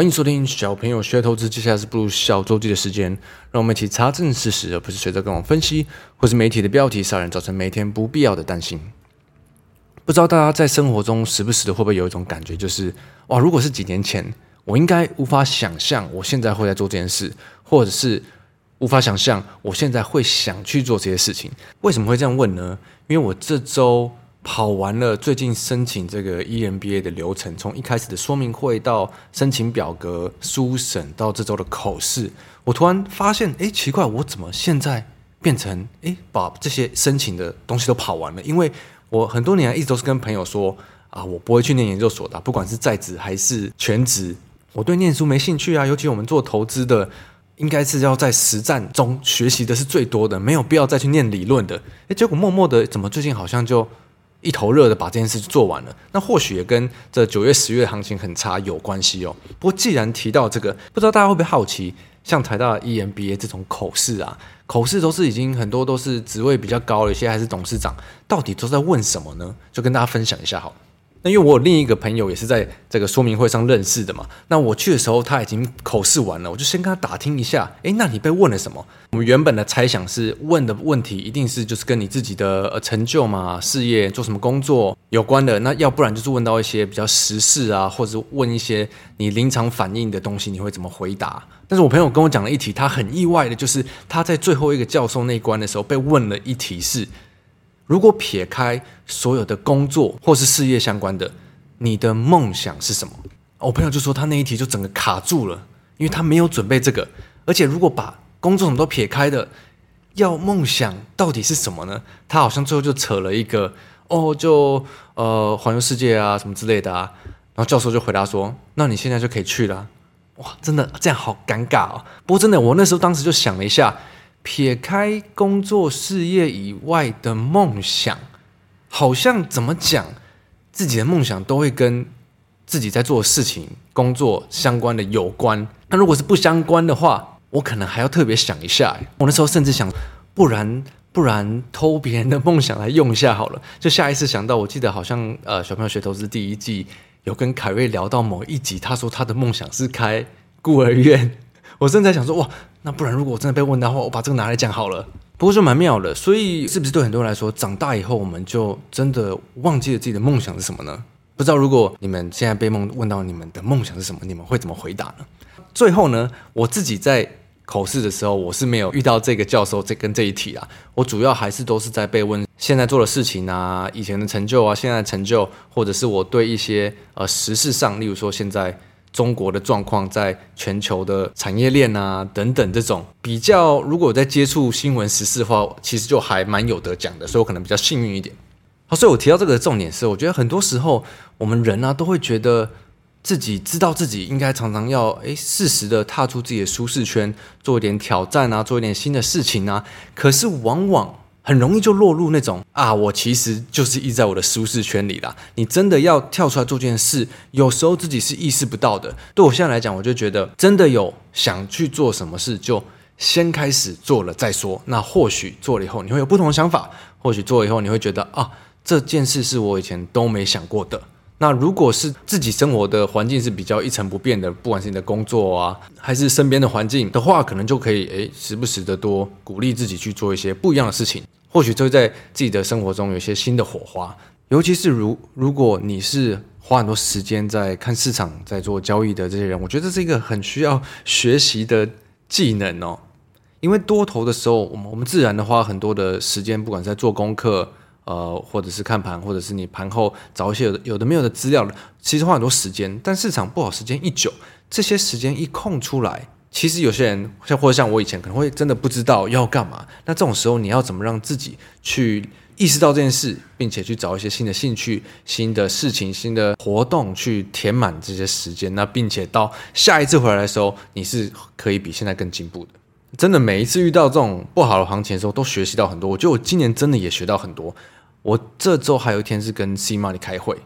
欢迎收听小朋友学投资，接下来是步入小周记的时间，让我们一起查证事实，而不是随着各种分析或是媒体的标题杀人，造成每天不必要的担心。不知道大家在生活中时不时的会不会有一种感觉，就是哇，如果是几年前，我应该无法想象我现在会在做这件事，或者是无法想象我现在会想去做这些事情。为什么会这样问呢？因为我这周。跑完了最近申请这个 EMBA 的流程，从一开始的说明会到申请表格、书审到这周的口试，我突然发现，哎，奇怪，我怎么现在变成哎把这些申请的东西都跑完了？因为我很多年一直都是跟朋友说啊，我不会去念研究所的，不管是在职还是全职，我对念书没兴趣啊。尤其我们做投资的，应该是要在实战中学习的是最多的，没有必要再去念理论的。哎，结果默默的，怎么最近好像就。一头热的把这件事做完了，那或许也跟这九月、十月行情很差有关系哦。不过既然提到这个，不知道大家会不会好奇，像台大 EMBA 这种口试啊，口试都是已经很多都是职位比较高了，一些还是董事长，到底都在问什么呢？就跟大家分享一下好。那因为我有另一个朋友也是在这个说明会上认识的嘛，那我去的时候他已经口试完了，我就先跟他打听一下，诶，那你被问了什么？我们原本的猜想是问的问题一定是就是跟你自己的呃成就嘛、事业、做什么工作有关的，那要不然就是问到一些比较时事啊，或者问一些你临场反应的东西，你会怎么回答？但是我朋友跟我讲了一题，他很意外的就是他在最后一个教授那一关的时候被问了一题是。如果撇开所有的工作或是事业相关的，你的梦想是什么？我朋友就说他那一题就整个卡住了，因为他没有准备这个。而且如果把工作什么都撇开的，要梦想到底是什么呢？他好像最后就扯了一个哦，就呃环游世界啊什么之类的啊。然后教授就回答说：“那你现在就可以去了。”哇，真的这样好尴尬哦。不过真的，我那时候当时就想了一下。撇开工作事业以外的梦想，好像怎么讲，自己的梦想都会跟自己在做的事情、工作相关的有关。那如果是不相关的话，我可能还要特别想一下。我那时候甚至想，不然不然偷别人的梦想来用一下好了。就下意识想到，我记得好像呃，小朋友学投资第一季有跟凯瑞聊到某一集，他说他的梦想是开孤儿院。我正在想说，哇，那不然如果我真的被问到的话，我把这个拿来讲好了。不过就蛮妙的，所以是不是对很多人来说，长大以后我们就真的忘记了自己的梦想是什么呢？不知道如果你们现在被梦问到你们的梦想是什么，你们会怎么回答呢？最后呢，我自己在口试的时候，我是没有遇到这个教授这跟这一题啊，我主要还是都是在被问现在做的事情啊，以前的成就啊，现在的成就，或者是我对一些呃时事上，例如说现在。中国的状况，在全球的产业链啊等等这种比较，如果在接触新闻时事的话，其实就还蛮有得讲的，所以我可能比较幸运一点。好，所以我提到这个重点是，我觉得很多时候我们人啊都会觉得自己知道自己应该常常要诶适时的踏出自己的舒适圈，做一点挑战啊，做一点新的事情啊，可是往往。很容易就落入那种啊，我其实就是一在我的舒适圈里啦。你真的要跳出来做件事，有时候自己是意识不到的。对我现在来讲，我就觉得真的有想去做什么事，就先开始做了再说。那或许做了以后，你会有不同的想法；或许做了以后，你会觉得啊，这件事是我以前都没想过的。那如果是自己生活的环境是比较一成不变的，不管是你的工作啊，还是身边的环境的话，可能就可以诶，时不时的多鼓励自己去做一些不一样的事情，或许就会在自己的生活中有一些新的火花。尤其是如如果你是花很多时间在看市场、在做交易的这些人，我觉得这是一个很需要学习的技能哦。因为多头的时候，我们我们自然的花很多的时间，不管是在做功课。呃，或者是看盘，或者是你盘后找一些有的有的没有的资料，其实花很多时间。但市场不好，时间一久，这些时间一空出来，其实有些人像或者像我以前可能会真的不知道要干嘛。那这种时候，你要怎么让自己去意识到这件事，并且去找一些新的兴趣、新的事情、新的活动去填满这些时间？那并且到下一次回来的时候，你是可以比现在更进步的。真的，每一次遇到这种不好的行情的时候，都学习到很多。我觉得我今年真的也学到很多。我这周还有一天是跟 C Money 开会，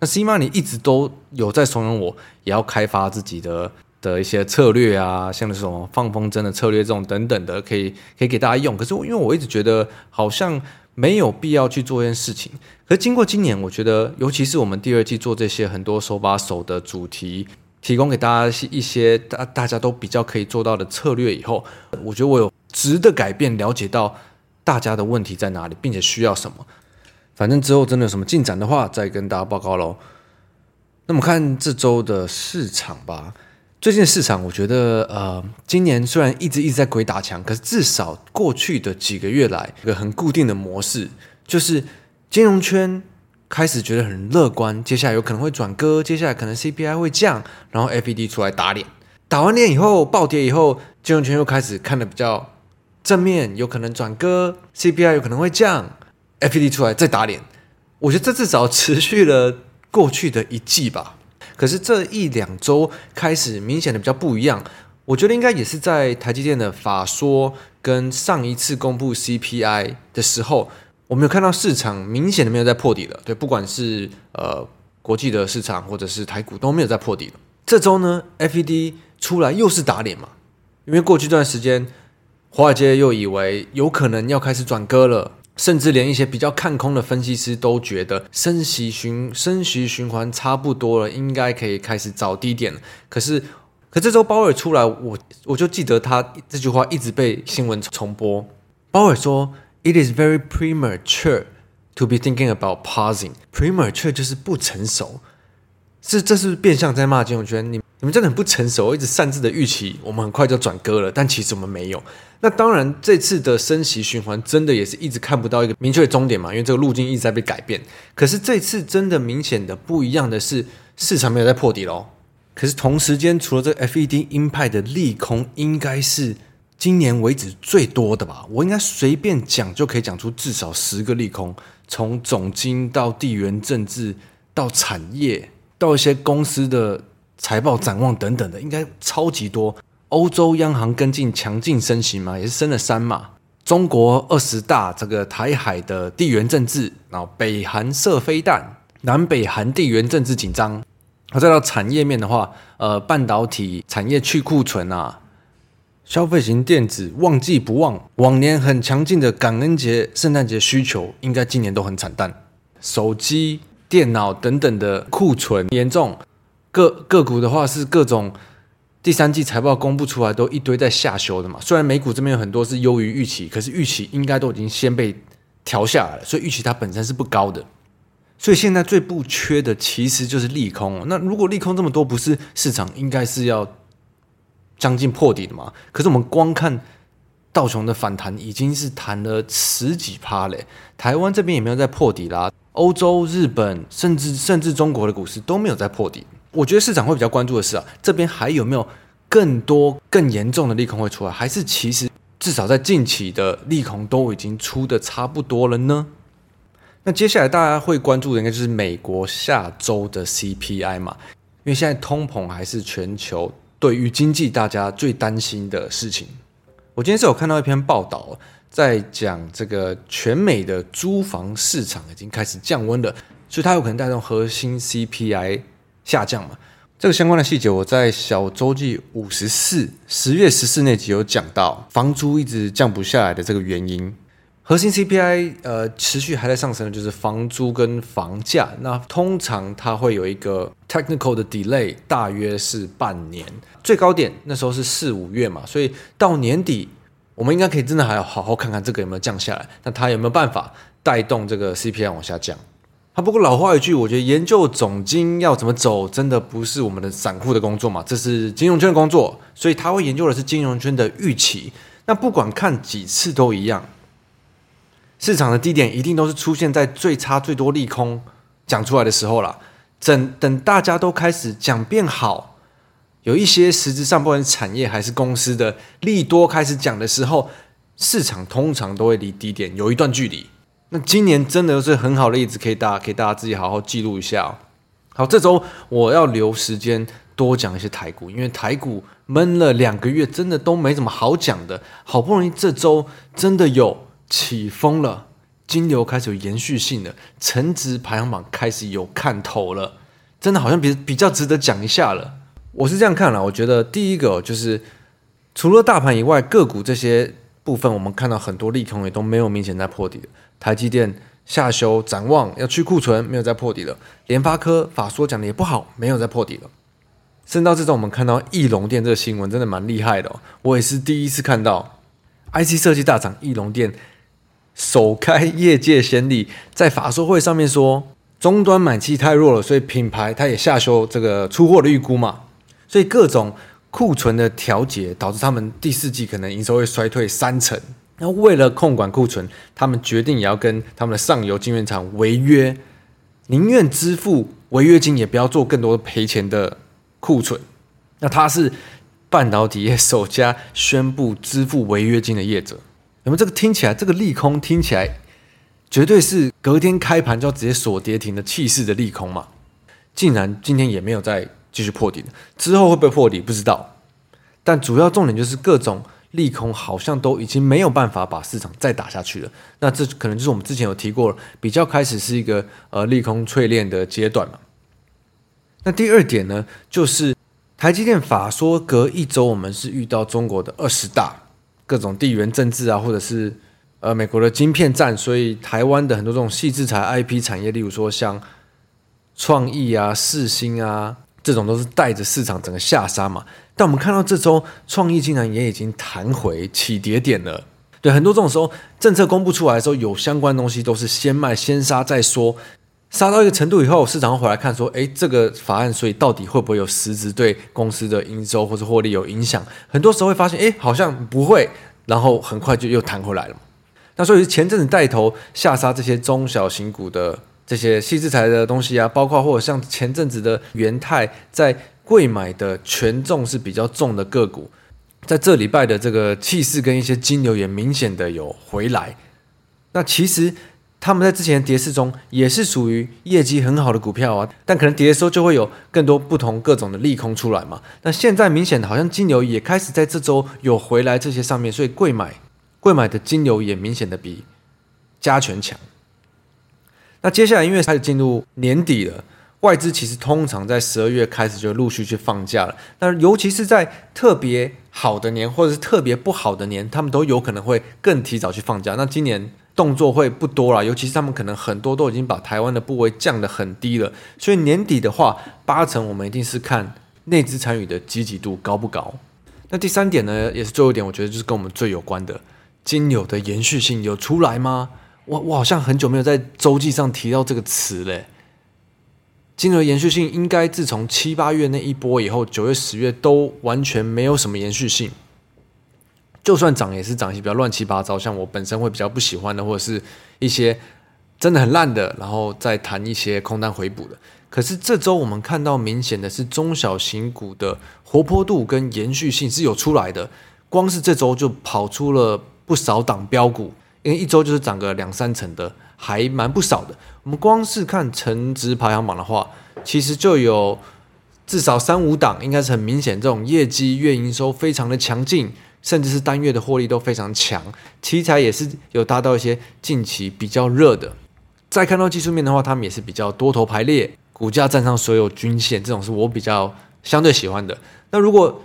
那 C Money 一直都有在怂恿我，也要开发自己的的一些策略啊，像是什么放风筝的策略这种等等的，可以可以给大家用。可是因为我一直觉得好像没有必要去做这件事情。可是经过今年，我觉得尤其是我们第二季做这些很多手把手的主题提供给大家一些大大家都比较可以做到的策略以后，我觉得我有值得改变，了解到大家的问题在哪里，并且需要什么。反正之后真的有什么进展的话，再跟大家报告喽。那么看这周的市场吧。最近市场，我觉得呃，今年虽然一直一直在鬼打墙，可是至少过去的几个月来，一个很固定的模式，就是金融圈开始觉得很乐观，接下来有可能会转鸽，接下来可能 CPI 会降，然后 FED 出来打脸，打完脸以后暴跌以后，金融圈又开始看的比较正面，有可能转鸽，CPI 有可能会降。FED 出来再打脸，我觉得这至少持续了过去的一季吧。可是这一两周开始明显的比较不一样，我觉得应该也是在台积电的法说跟上一次公布 CPI 的时候，我们有看到市场明显的没有在破底了。对，不管是呃国际的市场或者是台股都没有在破底了。这周呢，FED 出来又是打脸嘛，因为过去一段时间华尔街又以为有可能要开始转鸽了。甚至连一些比较看空的分析师都觉得升息循升息循环差不多了，应该可以开始找低点了。可是，可这周鲍尔出来，我我就记得他这句话一直被新闻重播。鲍尔说：“It is very premature to be thinking about pausing。premature 就是不成熟，是这是变相在骂金融圈。你你们真的很不成熟，一直擅自的预期我们很快就转割了，但其实我们没有。”那当然，这次的升息循环真的也是一直看不到一个明确的终点嘛，因为这个路径一直在被改变。可是这次真的明显的不一样的是，市场没有在破底喽。可是同时间，除了这 FED 鹰派的利空，应该是今年为止最多的吧？我应该随便讲就可以讲出至少十个利空，从总经到地缘政治到产业到一些公司的财报展望等等的，应该超级多。欧洲央行跟进强劲升息嘛，也是升了三嘛。中国二十大这个台海的地缘政治，然后北韩射飞弹，南北韩地缘政治紧张。好，再到产业面的话，呃，半导体产业去库存啊，消费型电子旺季不旺，往年很强劲的感恩节、圣诞节需求，应该今年都很惨淡。手机、电脑等等的库存严重，个个股的话是各种。第三季财报公布出来都一堆在下修的嘛，虽然美股这边有很多是优于预期，可是预期应该都已经先被调下来了，所以预期它本身是不高的。所以现在最不缺的其实就是利空。那如果利空这么多，不是市场应该是要将近破底的嘛？可是我们光看道琼的反弹已经是弹了十几趴嘞，台湾这边也没有在破底啦，欧洲、日本甚至甚至中国的股市都没有在破底。我觉得市场会比较关注的是啊，这边还有没有更多更严重的利空会出来？还是其实至少在近期的利空都已经出的差不多了呢？那接下来大家会关注的应该就是美国下周的 CPI 嘛，因为现在通膨还是全球对于经济大家最担心的事情。我今天是有看到一篇报道，在讲这个全美的租房市场已经开始降温了，所以它有可能带动核心 CPI。下降嘛，这个相关的细节我在小周记五十四十月十四那集有讲到，房租一直降不下来的这个原因。核心 CPI 呃持续还在上升的就是房租跟房价，那通常它会有一个 technical 的 delay，大约是半年，最高点那时候是四五月嘛，所以到年底我们应该可以真的还要好好看看这个有没有降下来，那它有没有办法带动这个 CPI 往下降？啊，不过老话一句，我觉得研究总经要怎么走，真的不是我们的散户的工作嘛，这是金融圈的工作，所以他会研究的是金融圈的预期。那不管看几次都一样，市场的低点一定都是出现在最差、最多利空讲出来的时候了。等等，大家都开始讲变好，有一些实质上不管是产业还是公司的利多开始讲的时候，市场通常都会离低点有一段距离。那今年真的是很好的例子，可以大家可以大家自己好好记录一下。好，这周我要留时间多讲一些台股，因为台股闷了两个月，真的都没什么好讲的。好不容易这周真的有起风了，金流开始有延续性了，成值排行榜开始有看头了，真的好像比比较值得讲一下了。我是这样看了，我觉得第一个就是除了大盘以外，个股这些部分，我们看到很多利空也都没有明显在破底的。台积电下修展望要去库存，没有再破底了。联发科法说讲的也不好，没有再破底了。甚到这种我们看到义隆电这个新闻，真的蛮厉害的。我也是第一次看到，IC 设计大厂义隆电首开业界先例，在法说会上面说，终端买气太弱了，所以品牌它也下修这个出货的预估嘛。所以各种库存的调节，导致他们第四季可能营收会衰退三成。那为了控管库存，他们决定也要跟他们的上游晶圆厂违约，宁愿支付违约金，也不要做更多赔钱的。库存，那他是半导体业首家宣布支付违约金的业者。那么这个听起来，这个利空听起来绝对是隔天开盘就要直接锁跌停的气势的利空嘛？竟然今天也没有在继续破底，之后会不会破底不知道。但主要重点就是各种利空好像都已经没有办法把市场再打下去了。那这可能就是我们之前有提过，比较开始是一个呃利空淬炼的阶段嘛。那第二点呢，就是台积电法说隔一周，我们是遇到中国的二十大，各种地缘政治啊，或者是呃美国的晶片战，所以台湾的很多这种细制裁 IP 产业，例如说像创意啊、四星啊，这种都是带着市场整个下杀嘛。但我们看到这周创意竟然也已经弹回起跌点了。对，很多这种时候政策公布出来的时候，有相关东西都是先卖先杀再说。杀到一个程度以后，市场回来看说：“诶，这个法案，所以到底会不会有实质对公司的营收或者获利有影响？”很多时候会发现：“诶，好像不会。”然后很快就又弹回来了。那所以前阵子带头下杀这些中小型股的这些矽智财的东西啊，包括或者像前阵子的元泰在贵买的权重是比较重的个股，在这礼拜的这个气势跟一些金牛也明显的有回来。那其实。他们在之前的跌势中也是属于业绩很好的股票啊，但可能跌的时候就会有更多不同各种的利空出来嘛。那现在明显好像金牛也开始在这周有回来这些上面，所以贵买贵买的金牛也明显的比加权强。那接下来因为开始进入年底了，外资其实通常在十二月开始就陆续去放假了。那尤其是在特别好的年或者是特别不好的年，他们都有可能会更提早去放假。那今年。动作会不多了，尤其是他们可能很多都已经把台湾的部位降得很低了，所以年底的话，八成我们一定是看内资参与的积极度高不高。那第三点呢，也是最后一点，我觉得就是跟我们最有关的，金流的延续性有出来吗？我我好像很久没有在周记上提到这个词嘞。金流延续性应该自从七八月那一波以后，九月十月都完全没有什么延续性。就算涨也是涨一些比较乱七八糟，像我本身会比较不喜欢的，或者是一些真的很烂的，然后再谈一些空单回补的。可是这周我们看到明显的是中小型股的活泼度跟延续性是有出来的，光是这周就跑出了不少档标股，因为一周就是涨个两三成的，还蛮不少的。我们光是看成值排行榜的话，其实就有至少三五档，应该是很明显这种业绩月营收非常的强劲。甚至是单月的获利都非常强，题材也是有达到一些近期比较热的。再看到技术面的话，他们也是比较多头排列，股价站上所有均线，这种是我比较相对喜欢的。那如果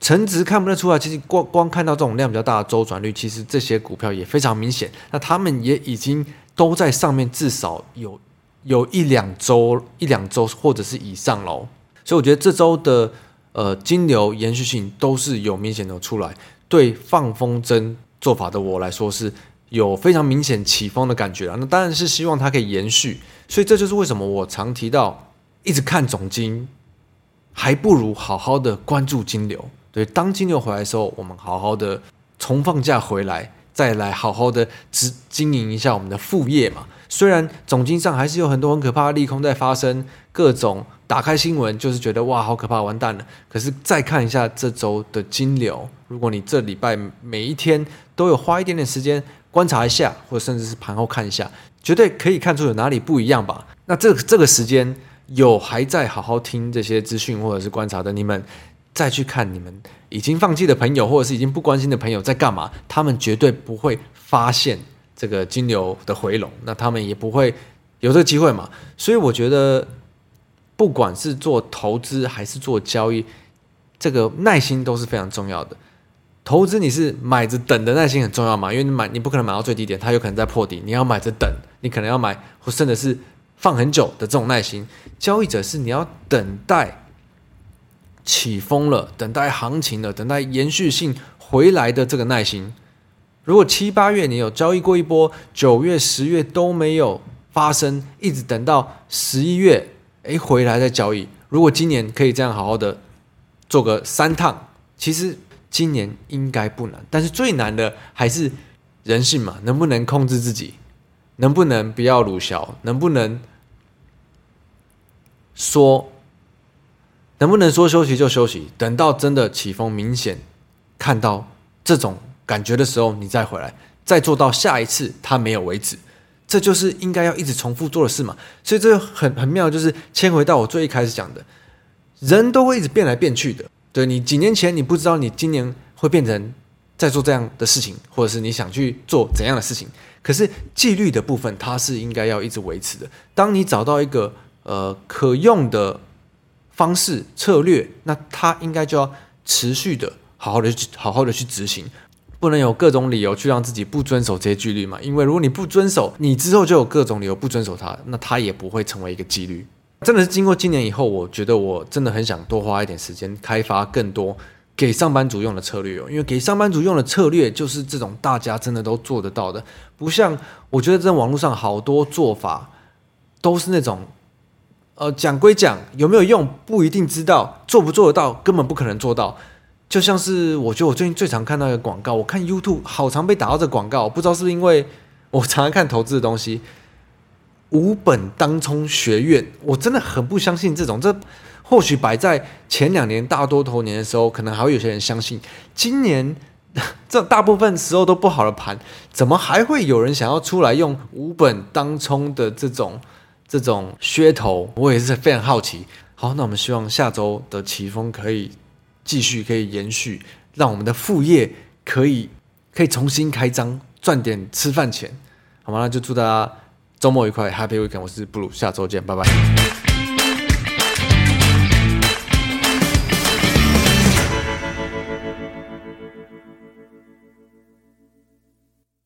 成值看不太出来，其实光光看到这种量比较大的周转率，其实这些股票也非常明显。那他们也已经都在上面，至少有有一两周、一两周或者是以上喽。所以我觉得这周的。呃，金流延续性都是有明显的出来，对放风筝做法的我来说是有非常明显起风的感觉啊。那当然是希望它可以延续，所以这就是为什么我常提到一直看总金，还不如好好的关注金流。对，当金流回来的时候，我们好好的从放假回来，再来好好的经经营一下我们的副业嘛。虽然总经上还是有很多很可怕的利空在发生，各种。打开新闻就是觉得哇，好可怕，完蛋了。可是再看一下这周的金流，如果你这礼拜每一天都有花一点点时间观察一下，或者甚至是盘后看一下，绝对可以看出有哪里不一样吧？那这这个时间有还在好好听这些资讯或者是观察的，你们再去看你们已经放弃的朋友，或者是已经不关心的朋友在干嘛？他们绝对不会发现这个金牛的回笼，那他们也不会有这个机会嘛。所以我觉得。不管是做投资还是做交易，这个耐心都是非常重要的。投资你是买着等的耐心很重要嘛？因为你买你不可能买到最低点，它有可能在破底，你要买着等，你可能要买或甚至是放很久的这种耐心。交易者是你要等待起风了，等待行情了，等待延续性回来的这个耐心。如果七八月你有交易过一波，九月、十月都没有发生，一直等到十一月，哎，回来再交易。如果今年可以这样好好的做个三趟，其实今年应该不难。但是最难的还是人性嘛，能不能控制自己？能不能不要鲁小？能不能说？能不能说休息就休息？等到真的起风明显看到这种感觉的时候，你再回来，再做到下一次它没有为止，这就是应该要一直重复做的事嘛。所以这很很妙，就是牵回到我最一开始讲的，人都会一直变来变去的。对，你几年前你不知道你今年会变成在做这样的事情，或者是你想去做怎样的事情，可是纪律的部分它是应该要一直维持的。当你找到一个呃可用的。方式策略，那他应该就要持续的好好的去好好的去执行，不能有各种理由去让自己不遵守这些纪律嘛？因为如果你不遵守，你之后就有各种理由不遵守它，那它也不会成为一个纪律。真的是经过今年以后，我觉得我真的很想多花一点时间开发更多给上班族用的策略哦，因为给上班族用的策略就是这种大家真的都做得到的，不像我觉得在网络上好多做法都是那种。呃，讲归讲，有没有用不一定知道，做不做得到根本不可能做到。就像是我觉得我最近最常看到一个广告，我看 YouTube 好常被打到这广告，不知道是不是因为我常常看投资的东西。无本当冲学院，我真的很不相信这种。这或许摆在前两年大多头年的时候，可能还会有些人相信。今年 这大部分时候都不好的盘，怎么还会有人想要出来用无本当冲的这种？这种噱头，我也是非常好奇。好，那我们希望下周的奇峰可以继续，可以延续，让我们的副业可以可以重新开张，赚点吃饭钱，好吗？那就祝大家周末愉快，Happy Weekend！我是布鲁，下周见，拜拜。